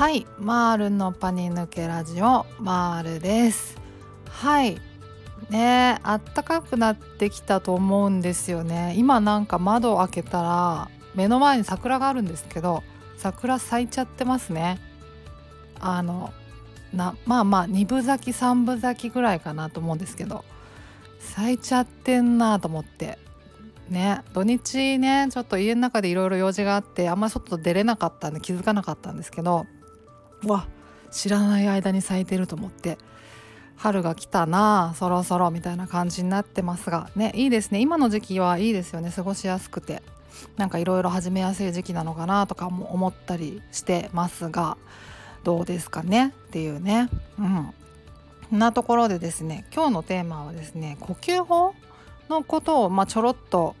はいマールのパニ抜けラジオマールです。はい。ねあったかくなってきたと思うんですよね。今なんか窓を開けたら目の前に桜があるんですけど桜咲いちゃってますね。あのなまあまあ2分咲き3分咲きぐらいかなと思うんですけど咲いちゃってんなと思って。ね土日ねちょっと家の中でいろいろ用事があってあんまり外出れなかったんで気づかなかったんですけどわ知らない間に咲いてると思って。春が来たなそろそろみたいな感じになってますが。ねいいですね。今の時期はいいですよね。過ごしやすくて。なんかいろいろ始めやすい時期なのかなとかも思ったりしてますが。どうですかね？っていうね。うん。なところでですね今日のテーマはですね呼吸法のことを、まあ、ちょろっと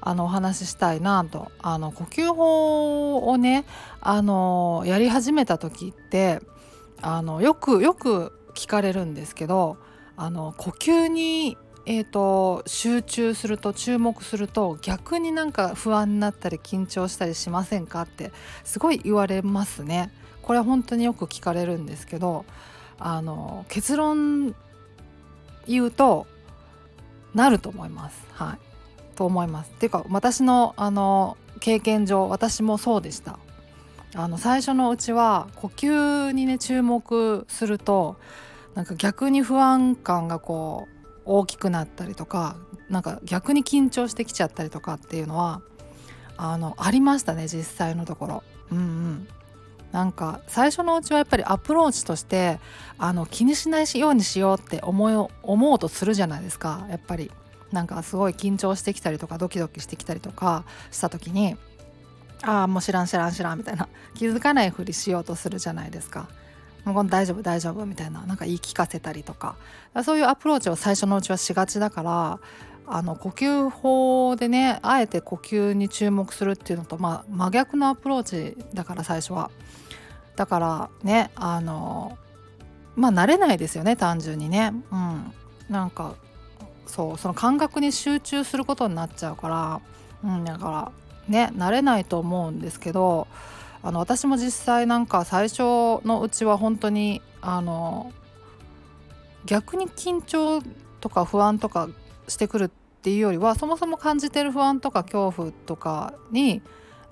あのお話ししたいなとあの呼吸法をねあのやり始めた時ってあのよくよく聞かれるんですけどあの呼吸に、えーと、集中すると注目すると逆になんか不安になったり緊張したりしませんかってすごい言われますね。これは本当によく聞かれるんですけどあの結論言うとなると思います。はい、と思います。っていうか私のあの経験上私もそうでした。あの最初のうちは呼吸にね注目するとなんか逆に不安感がこう大きくなったりとかなんか逆に緊張してきちゃったりとかっていうのはあのありましたね実際のところ。うんうんなんか最初のうちはやっぱりアプローチとしてあの気にしないようにしようって思う思うとするじゃないですかやっぱりなんかすごい緊張してきたりとかドキドキしてきたりとかした時にああもう知らん知らん知らんみたいな 気づかないふりしようとするじゃないですか。もう大丈夫大丈夫みたいななんか言い聞かせたりとかそういうアプローチを最初のうちはしがちだからあの呼吸法でねあえて呼吸に注目するっていうのと、まあ、真逆のアプローチだから最初は。だからねあのまあ慣れないですよね単純にね。うん、なんかそうその感覚に集中することになっちゃうから、うん、だからね慣れないと思うんですけどあの私も実際なんか最初のうちは本当にあの逆に緊張とか不安とかしてくるっていうよりはそもそも感じてる不安とか恐怖とかに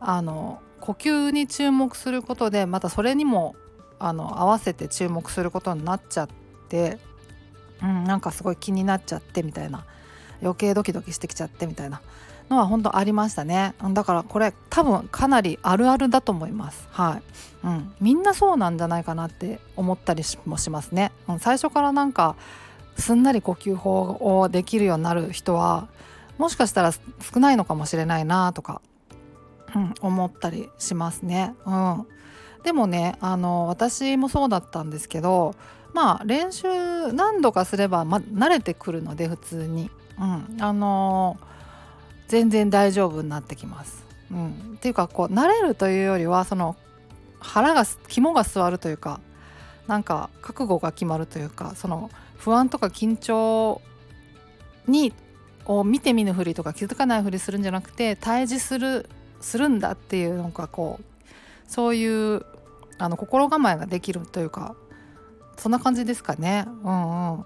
あの呼吸に注目することでまたそれにもあの合わせて注目することになっちゃって、うん、なんかすごい気になっちゃってみたいな。余計ドキドキしてきちゃってみたいなのは本当ありましたね。だからこれ多分かなりあるあるだと思います。はい、うん、みんなそうなんじゃないかなって思ったりもしますね、うん、最初からなんかすんなり呼吸法をできるようになる人はもしかしたら少ないのかもしれないなとか、うん、思ったりしますね。うん、でもねあの私もそうだったんですけどまあ練習何度かすれば、ま、慣れてくるので普通に。うん、あの全然大丈夫になってきます。うん、っていうかこう慣れるというよりはその腹が肝が据わるというかなんか覚悟が決まるというかその不安とか緊張にを見て見ぬふりとか気づかないふりするんじゃなくて対峙するするんだっていうのがこうそういうあの心構えができるというかそんな感じですかね。うんうん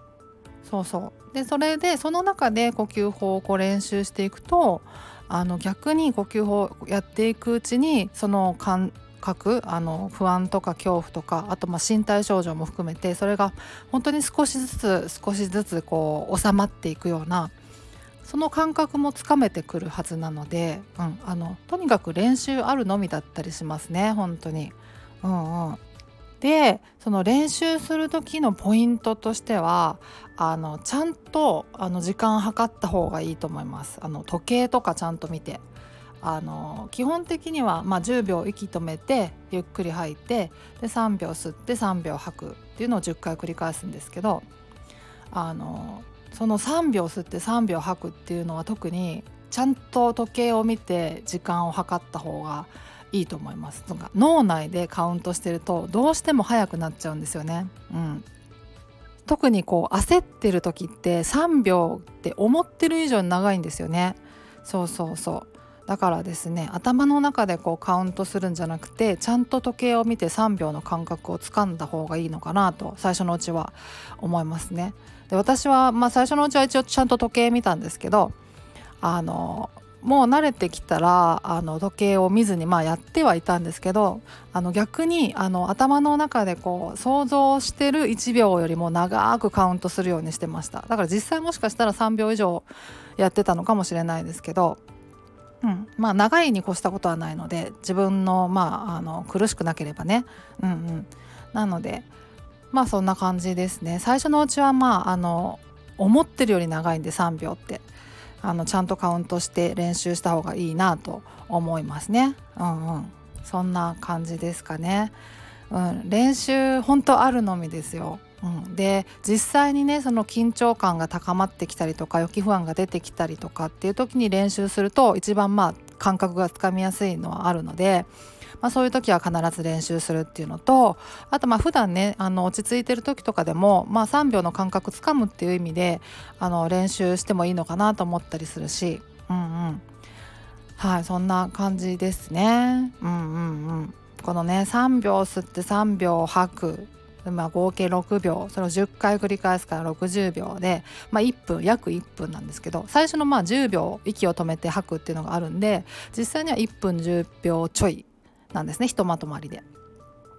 そうそうでそれでその中で呼吸法をこう練習していくとあの逆に呼吸法をやっていくうちにその感覚あの不安とか恐怖とかあとまあ身体症状も含めてそれが本当に少しずつ少しずつこう収まっていくようなその感覚もつかめてくるはずなので、うん、あのとにかく練習あるのみだったりしますね本当に。うんうん、でその練習する時のポイントとしてはあのちゃんとあの時間計った方がいいと思います。あの時計とかちゃんと見て。あの基本的には、まあ、10秒息止めてゆっくり吐いてで3秒吸って3秒吐くっていうのを10回繰り返すんですけどあのその3秒吸って3秒吐くっていうのは特にちゃんと時計を見て時間を計った方がいいと思いますとか脳内でカウントしてるとどうしても速くなっちゃうんですよね。うん、特にこう焦ってる時って3秒って思ってる以上に長いんですよね。そうそうそうだからですね頭の中でこうカウントするんじゃなくてちゃんと時計を見て3秒の感覚をつかんだ方がいいのかなと最初のうちは思いますね。で私は、まあ、最初のうちは一応ちゃんと時計見たんですけどあのもう慣れてきたらあの時計を見ずにまあやってはいたんですけどあの逆にあの頭の中でこう想像してる1秒よりも長くカウントするようにしてました。だから実際もしかしたら3秒以上やってたのかもしれないですけど、うん、まあ長いに越したことはないので自分の,、まあ、あの苦しくなければね、うんうん、なのでまあそんな感じですね。最初のうちはまああの思ってるより長いんで3秒って。あのちゃんとカウントして練習した方がいいなと思いますね。うんうん、そんな感じですかね。うん、練習本当あるのみですよ。うん、で実際にねその緊張感が高まってきたりとか予期不安が出てきたりとかっていう時に練習すると一番まあ感覚がつかみやすいのはあるのでまあ、そういう時は必ず練習するっていうのとあとまあ普段ねあの落ち着いてる時とかでも、まあ、3秒の感覚つかむっていう意味であの練習してもいいのかなと思ったりするしうんうん。はいそんな感じですね。うんうんうん。このね3秒吸って3秒吐くまあ、合計6秒それを10回繰り返すから60秒で、まあ、1分約1分なんですけど最初のまあ10秒息を止めて吐くっていうのがあるんで実際には1分10秒ちょいなんですねひとまとまりで。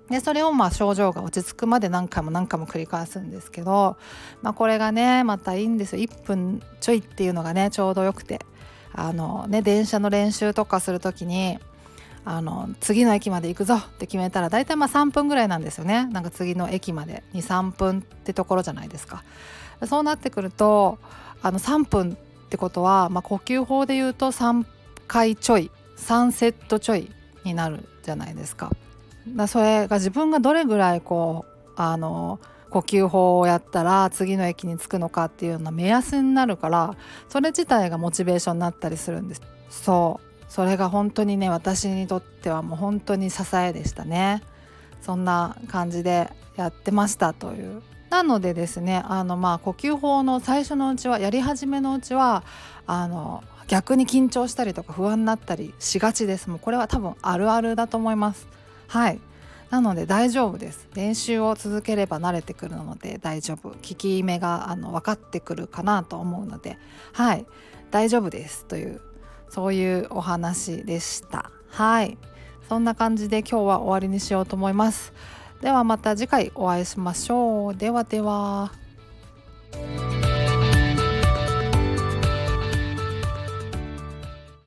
でそれをまあ症状が落ち着くまで何回も何回も繰り返すんですけど、まあ、これがねまたいいんですよ。1分ちょいっていうのがねちょうどよくて。あのね電車の練習とかする時にあの次の駅まで行くぞって決めたら大体まあ3分ぐらいなんですよね。なんか次の駅まで。23分ってところじゃないですか。そうなってくるとあの3分ってことは、まあ、呼吸法で言うと3回ちょい3セットちょいになるじゃないですか。だそれが自分がどれぐらいこうあの呼吸法をやったら次の駅に着くのかっていうような目安になるからそれ自体がモチベーションになったりするんです。そう。それが本当にね私にとってはもう本当に支えでしたね。そんな感じでやってましたという。なのでですねあのまあ呼吸法の最初のうちはやり始めのうちはあの逆に緊張したりとか不安になったりしがちです。もうこれは多分あるあるだと思います。はい。なので大丈夫です。練習を続ければ慣れてくるので大丈夫。効き目があの分かってくるかなと思うので。はい。大丈夫です。というそういうお話でした。はい。そんな感じで今日は終わりにしようと思います。ではまた次回お会いしましょう。ではでは。